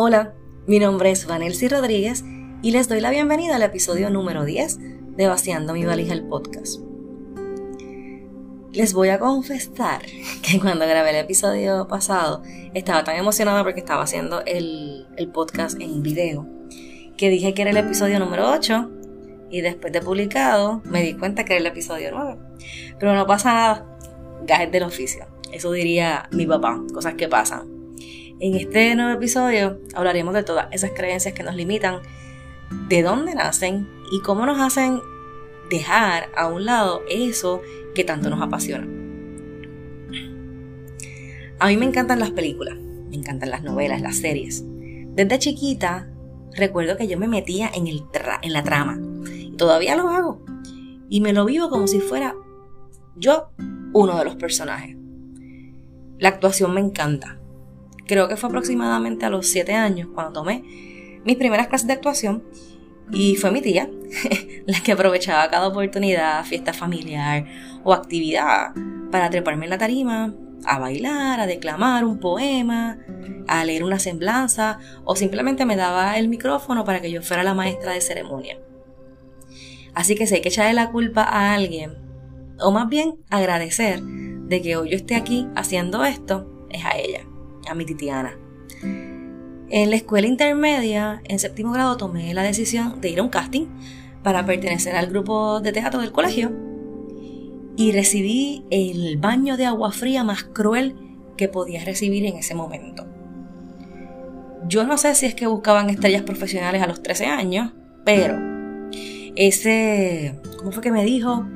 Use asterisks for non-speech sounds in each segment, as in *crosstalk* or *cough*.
Hola, mi nombre es Vanelsi Rodríguez y les doy la bienvenida al episodio número 10 de Vaciando mi valija el podcast. Les voy a confesar *laughs* que cuando grabé el episodio pasado estaba tan emocionada porque estaba haciendo el, el podcast en video que dije que era el episodio número 8 y después de publicado me di cuenta que era el episodio 9. Pero no pasa nada, gajes del oficio. Eso diría mi papá, cosas que pasan. En este nuevo episodio hablaremos de todas esas creencias que nos limitan, de dónde nacen y cómo nos hacen dejar a un lado eso que tanto nos apasiona. A mí me encantan las películas, me encantan las novelas, las series. Desde chiquita recuerdo que yo me metía en, el en la trama. Y todavía lo hago. Y me lo vivo como si fuera yo uno de los personajes. La actuación me encanta. Creo que fue aproximadamente a los 7 años cuando tomé mis primeras clases de actuación y fue mi tía *laughs* la que aprovechaba cada oportunidad, fiesta familiar o actividad para treparme en la tarima, a bailar, a declamar un poema, a leer una semblanza o simplemente me daba el micrófono para que yo fuera la maestra de ceremonia. Así que si hay que echarle la culpa a alguien, o más bien agradecer de que hoy yo esté aquí haciendo esto, es a ella, a mi titiana. En la escuela intermedia, en séptimo grado, tomé la decisión de ir a un casting para pertenecer al grupo de teatro del colegio y recibí el baño de agua fría más cruel que podía recibir en ese momento. Yo no sé si es que buscaban estrellas profesionales a los 13 años, pero ese, ¿cómo fue que me dijo?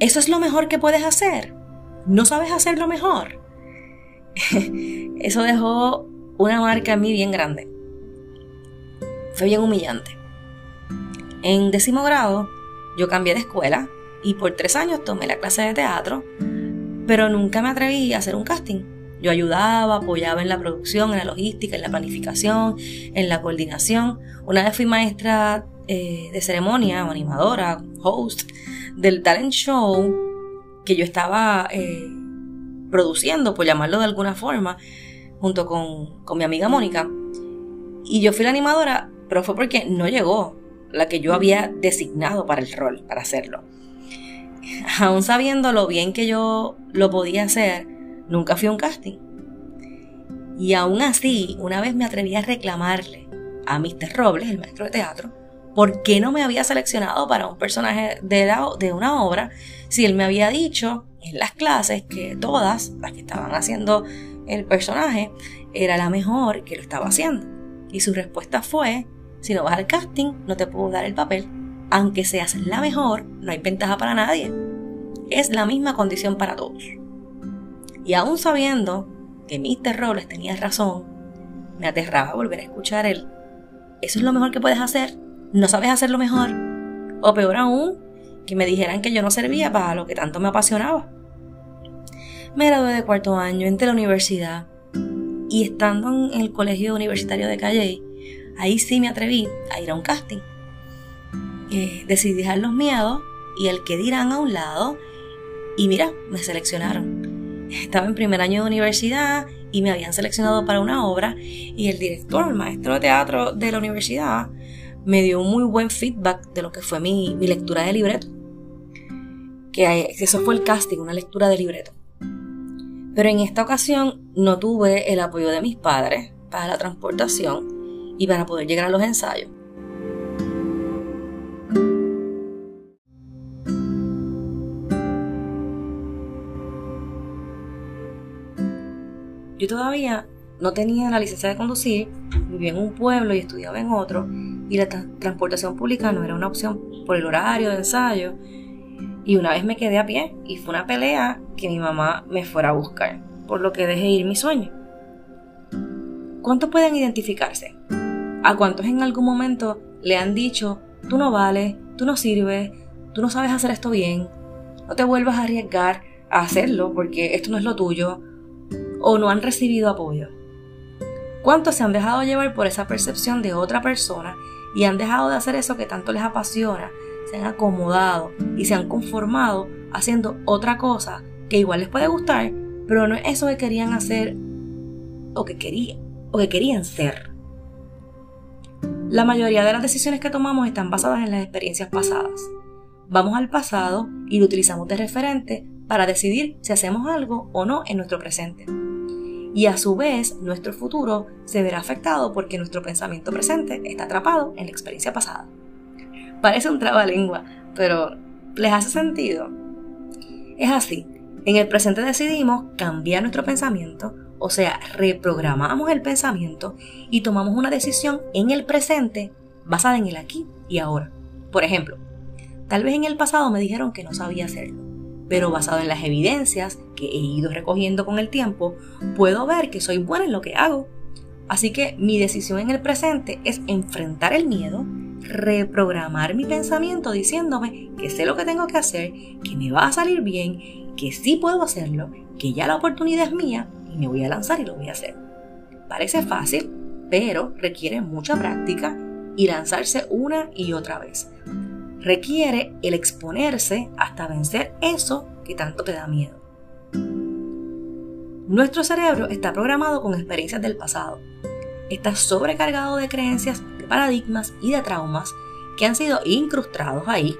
Eso es lo mejor que puedes hacer. No sabes hacerlo mejor. Eso dejó una marca en mí bien grande. Fue bien humillante. En décimo grado, yo cambié de escuela y por tres años tomé la clase de teatro, pero nunca me atreví a hacer un casting. Yo ayudaba, apoyaba en la producción, en la logística, en la planificación, en la coordinación. Una vez fui maestra eh, de ceremonia o animadora, host del talent show que yo estaba eh, produciendo, por llamarlo de alguna forma, junto con, con mi amiga Mónica. Y yo fui la animadora, pero fue porque no llegó la que yo había designado para el rol, para hacerlo. Aún sabiendo lo bien que yo lo podía hacer, nunca fui a un casting. Y aún así, una vez me atreví a reclamarle a Mr. Robles, el maestro de teatro, por qué no me había seleccionado para un personaje de, de una obra si él me había dicho en las clases que todas las que estaban haciendo el personaje era la mejor que lo estaba haciendo. Y su respuesta fue, si no vas al casting, no te puedo dar el papel aunque seas la mejor, no hay ventaja para nadie. Es la misma condición para todos. Y aún sabiendo que Mr. Robles tenía razón, me aterraba volver a escuchar él. Eso es lo mejor que puedes hacer. No sabes hacerlo mejor. O peor aún, que me dijeran que yo no servía para lo que tanto me apasionaba. Me gradué de cuarto año, entré la universidad y estando en el colegio universitario de Calle, ahí sí me atreví a ir a un casting decidí dejar los miedos y el que dirán a un lado. Y mira, me seleccionaron. Estaba en primer año de universidad y me habían seleccionado para una obra y el director, el maestro de teatro de la universidad, me dio un muy buen feedback de lo que fue mi, mi lectura de libreto. Que eso fue el casting, una lectura de libreto. Pero en esta ocasión no tuve el apoyo de mis padres para la transportación y para poder llegar a los ensayos. Yo todavía no tenía la licencia de conducir, vivía en un pueblo y estudiaba en otro, y la transportación pública no era una opción por el horario de ensayo. Y una vez me quedé a pie y fue una pelea que mi mamá me fuera a buscar, por lo que dejé ir mi sueño. ¿Cuántos pueden identificarse? ¿A cuántos en algún momento le han dicho, tú no vales, tú no sirves, tú no sabes hacer esto bien, no te vuelvas a arriesgar a hacerlo porque esto no es lo tuyo, o no han recibido apoyo? ¿Cuántos se han dejado llevar por esa percepción de otra persona y han dejado de hacer eso que tanto les apasiona? Se han acomodado y se han conformado haciendo otra cosa que igual les puede gustar, pero no es eso que querían hacer o que querían, o que querían ser. La mayoría de las decisiones que tomamos están basadas en las experiencias pasadas. Vamos al pasado y lo utilizamos de referente para decidir si hacemos algo o no en nuestro presente. Y a su vez, nuestro futuro se verá afectado porque nuestro pensamiento presente está atrapado en la experiencia pasada. Parece un trabalengua, pero ¿les hace sentido? Es así. En el presente decidimos cambiar nuestro pensamiento, o sea, reprogramamos el pensamiento y tomamos una decisión en el presente basada en el aquí y ahora. Por ejemplo, tal vez en el pasado me dijeron que no sabía hacerlo pero basado en las evidencias que he ido recogiendo con el tiempo, puedo ver que soy buena en lo que hago. Así que mi decisión en el presente es enfrentar el miedo, reprogramar mi pensamiento diciéndome que sé lo que tengo que hacer, que me va a salir bien, que sí puedo hacerlo, que ya la oportunidad es mía y me voy a lanzar y lo voy a hacer. Parece fácil, pero requiere mucha práctica y lanzarse una y otra vez requiere el exponerse hasta vencer eso que tanto te da miedo. Nuestro cerebro está programado con experiencias del pasado. Está sobrecargado de creencias, de paradigmas y de traumas que han sido incrustados ahí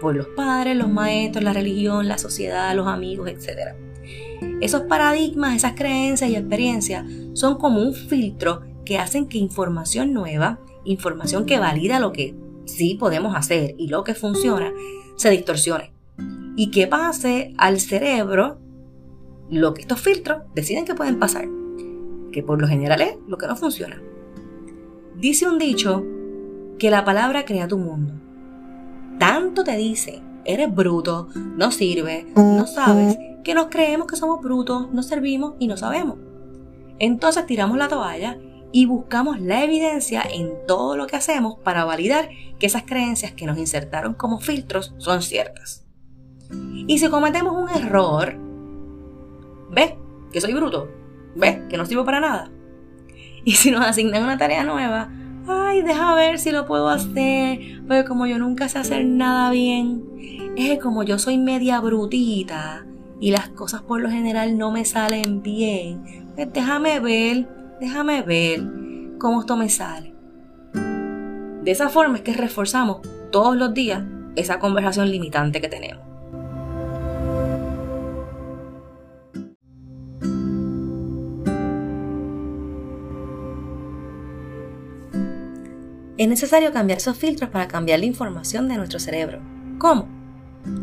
por los padres, los maestros, la religión, la sociedad, los amigos, etc. Esos paradigmas, esas creencias y experiencias son como un filtro que hacen que información nueva, información que valida lo que sí podemos hacer y lo que funciona se distorsione. Y que pase al cerebro lo que estos filtros deciden que pueden pasar, que por lo general es lo que no funciona. Dice un dicho que la palabra crea tu mundo. Tanto te dice, eres bruto, no sirve, no sabes, que nos creemos que somos brutos, no servimos y no sabemos. Entonces tiramos la toalla y buscamos la evidencia en todo lo que hacemos para validar que esas creencias que nos insertaron como filtros son ciertas. Y si cometemos un error, ¿ves que soy bruto? ¿Ves que no sirvo para nada? *laughs* Y si nos asignan una tarea nueva, ay, deja ver si lo puedo hacer, pero como yo nunca sé hacer nada bien, es como yo soy media brutita y las cosas por lo general no me salen bien, pues déjame ver déjame ver cómo esto me sale. De esa forma es que reforzamos todos los días esa conversación limitante que tenemos. Es necesario cambiar esos filtros para cambiar la información de nuestro cerebro. ¿Cómo?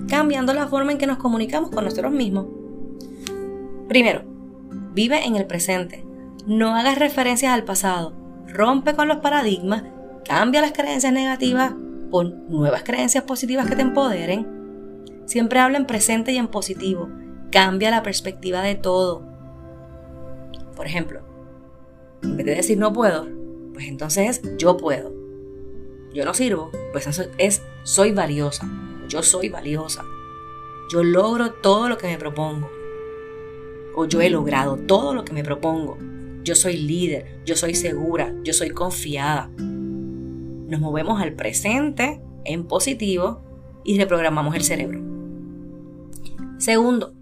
Cambiando la forma en que nos comunicamos con nosotros mismos. Primero, vive en el presente. No hagas referencias al pasado. Rompe con los paradigmas, cambia las creencias negativas por nuevas creencias positivas que te empoderen. Siempre habla en presente y en positivo. Cambia la perspectiva de todo. Por ejemplo, en vez de decir no puedo, pues entonces es yo puedo. Yo no sirvo, pues eso es soy valiosa. Yo soy valiosa. Yo logro todo lo que me propongo. O yo he logrado todo lo que me propongo yo soy líder, yo soy segura, yo soy confiada. Nos movemos al presente en positivo y reprogramamos el cerebro. Segundo,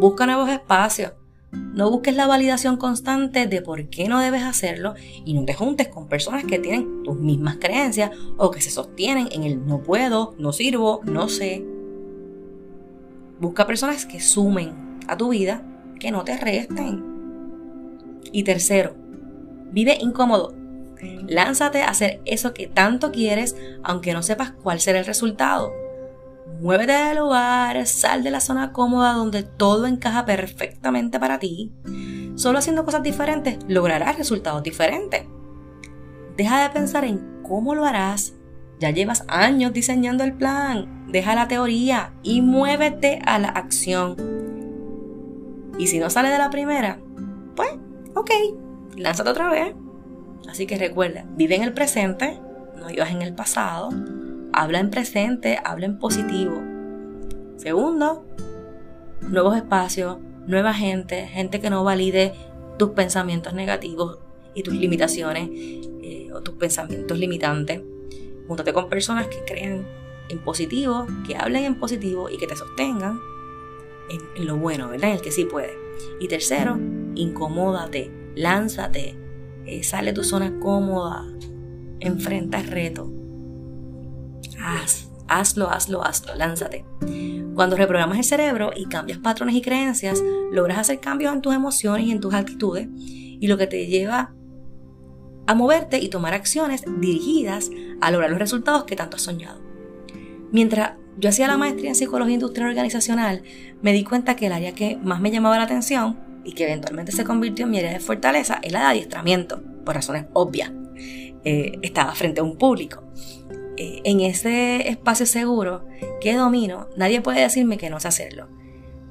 busca nuevos espacios. No busques la validación constante de por qué no debes hacerlo y no te juntes con personas que tienen tus mismas creencias o que se sostienen en el no puedo, no sirvo, no sé. Busca personas que sumen a tu vida, que no te resten. Y tercero, vive incómodo. Lánzate a hacer eso que tanto quieres, aunque no sepas cuál será el resultado. Muévete del lugar, sal de la zona cómoda donde todo encaja perfectamente para ti. Solo haciendo cosas diferentes lograrás resultados diferentes. Deja de pensar en cómo lo harás. Ya llevas años diseñando el plan. Deja la teoría y muévete a la acción. Y si no sale de la primera, pues ok, lánzate otra vez. Así que recuerda, vive en el presente, no vivas en el pasado, habla en presente, habla en positivo. Segundo, nuevos espacios, nueva gente, gente que no valide tus pensamientos negativos y tus limitaciones eh, o tus pensamientos limitantes. Júntate con personas que creen en positivo, que hablen en positivo y que te sostengan en, en lo bueno, ¿verdad? En el que sí puede. Y tercero, incomódate, lánzate, eh, sale de tu zona cómoda, enfrenta el reto. Haz, hazlo, hazlo, hazlo, lánzate. Cuando reprogramas el cerebro y cambias patrones y creencias, logras hacer cambios en tus emociones y en tus actitudes y lo que te lleva a moverte y tomar acciones dirigidas a lograr los resultados que tanto has soñado. Mientras yo hacía la maestría en psicología industrial organizacional, me di cuenta que el área que más me llamaba la atención y que eventualmente se convirtió en mi área de fortaleza es la de adiestramiento, por razones obvias. Eh, estaba frente a un público. Eh, en ese espacio seguro que domino, nadie puede decirme que no sé hacerlo.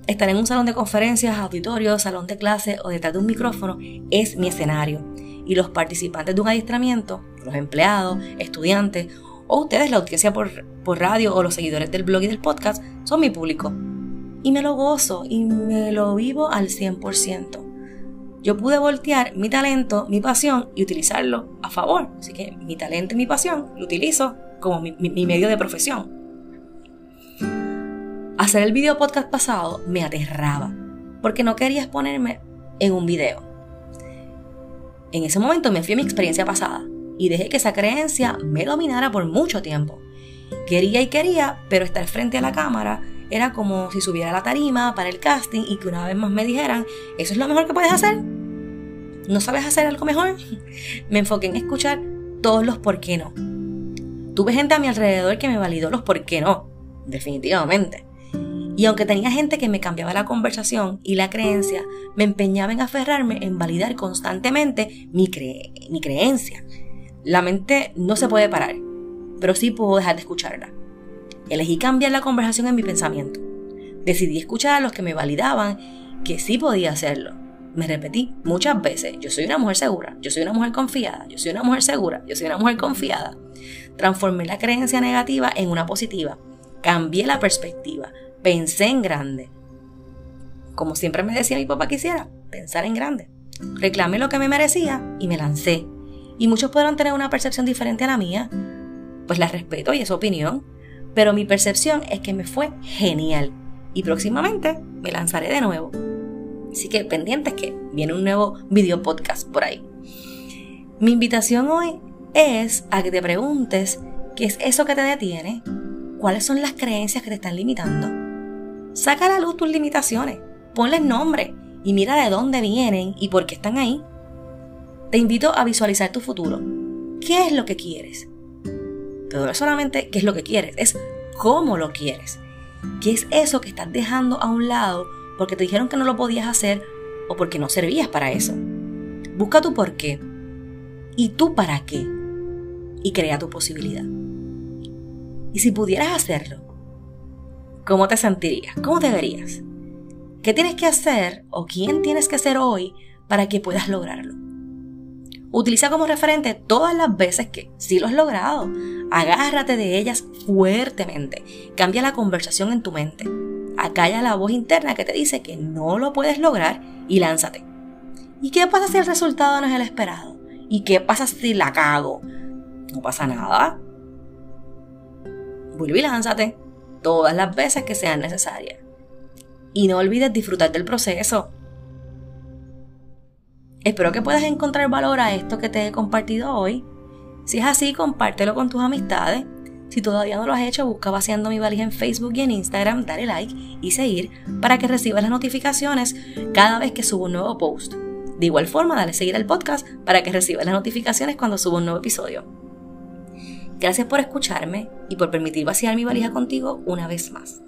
Estar en un salón de conferencias, auditorio, salón de clase o detrás de un micrófono es mi escenario. Y los participantes de un adiestramiento, los empleados, estudiantes o ustedes, la audiencia por radio o los seguidores del blog y del podcast, son mi público. Y me lo gozo y me lo vivo al 100%. Yo pude voltear mi talento, mi pasión y utilizarlo a favor. Así que mi talento y mi pasión lo utilizo como mi, medio de profesión. Hacer el video podcast pasado me aterraba porque no quería exponerme en un video. En ese momento me fui a mi experiencia pasada y dejé que esa creencia me dominara por mucho tiempo. Quería y quería, pero estar frente a la cámara era como si subiera a la tarima para el casting y que una vez más me dijeran, ¿eso es lo mejor que puedes hacer? ¿No sabes hacer algo mejor? *laughs* Me enfoqué en escuchar todos los por qué no. Tuve gente a mi alrededor que me validó los por qué no, definitivamente. Y aunque tenía gente que me cambiaba la conversación y la creencia, me empeñaba en aferrarme en validar constantemente mi, mi creencia. La mente no se puede parar, pero sí puedo dejar de escucharla. Elegí cambiar la conversación en mi pensamiento. Decidí escuchar a los que me validaban que sí podía hacerlo. Me repetí muchas veces, yo soy una mujer segura, yo soy una mujer confiada, yo soy una mujer segura, yo soy una mujer confiada. Transformé la creencia negativa en una positiva. Cambié la perspectiva. Pensé en grande. Como siempre me decía mi papá que hiciera, pensar en grande. Reclamé lo que me merecía y me lancé. Y muchos podrán tener una percepción diferente a la mía. Pues la respeto y es opinión. Pero mi percepción es que me fue genial. Y próximamente me lanzaré de nuevo. Así que pendientes que viene un nuevo video podcast por ahí. Mi invitación hoy es a que te preguntes qué es eso que te detiene, cuáles son las creencias que te están limitando. Saca a la luz tus limitaciones, ponles nombre y mira de dónde vienen y por qué están ahí. Te invito a visualizar tu futuro. ¿Qué es lo que quieres? Pero no es solamente qué es lo que quieres, es cómo lo quieres. ¿Qué es eso que estás dejando a un lado porque te dijeron que no lo podías hacer o porque no servías para eso? Busca tu por qué. ¿Y tú para qué? Y crea tu posibilidad. Y si pudieras hacerlo, ¿cómo te sentirías? ¿Cómo te verías? ¿Qué tienes que hacer o quién tienes que ser hoy para que puedas lograrlo? Utiliza como referente todas las veces que sí lo has logrado. Agárrate de ellas fuertemente. Cambia la conversación en tu mente. Acalla la voz interna que te dice que no lo puedes lograr y lánzate. ¿Y qué pasa si el resultado no es el esperado? ¿Y qué pasa si la cago? No pasa nada. Vuelve y lánzate todas las veces que sean necesarias. Y no olvides disfrutar del proceso. Espero que puedas encontrar valor a esto que te he compartido hoy. Si es así, compártelo con tus amistades. Si todavía no lo has hecho, busca vaciando mi valija en Facebook y en Instagram, dale like y seguir para que recibas las notificaciones cada vez que subo un nuevo post. De igual forma, dale seguir al podcast para que recibas las notificaciones cuando subo un nuevo episodio. Gracias por escucharme y por permitir vaciar mi valija contigo una vez más.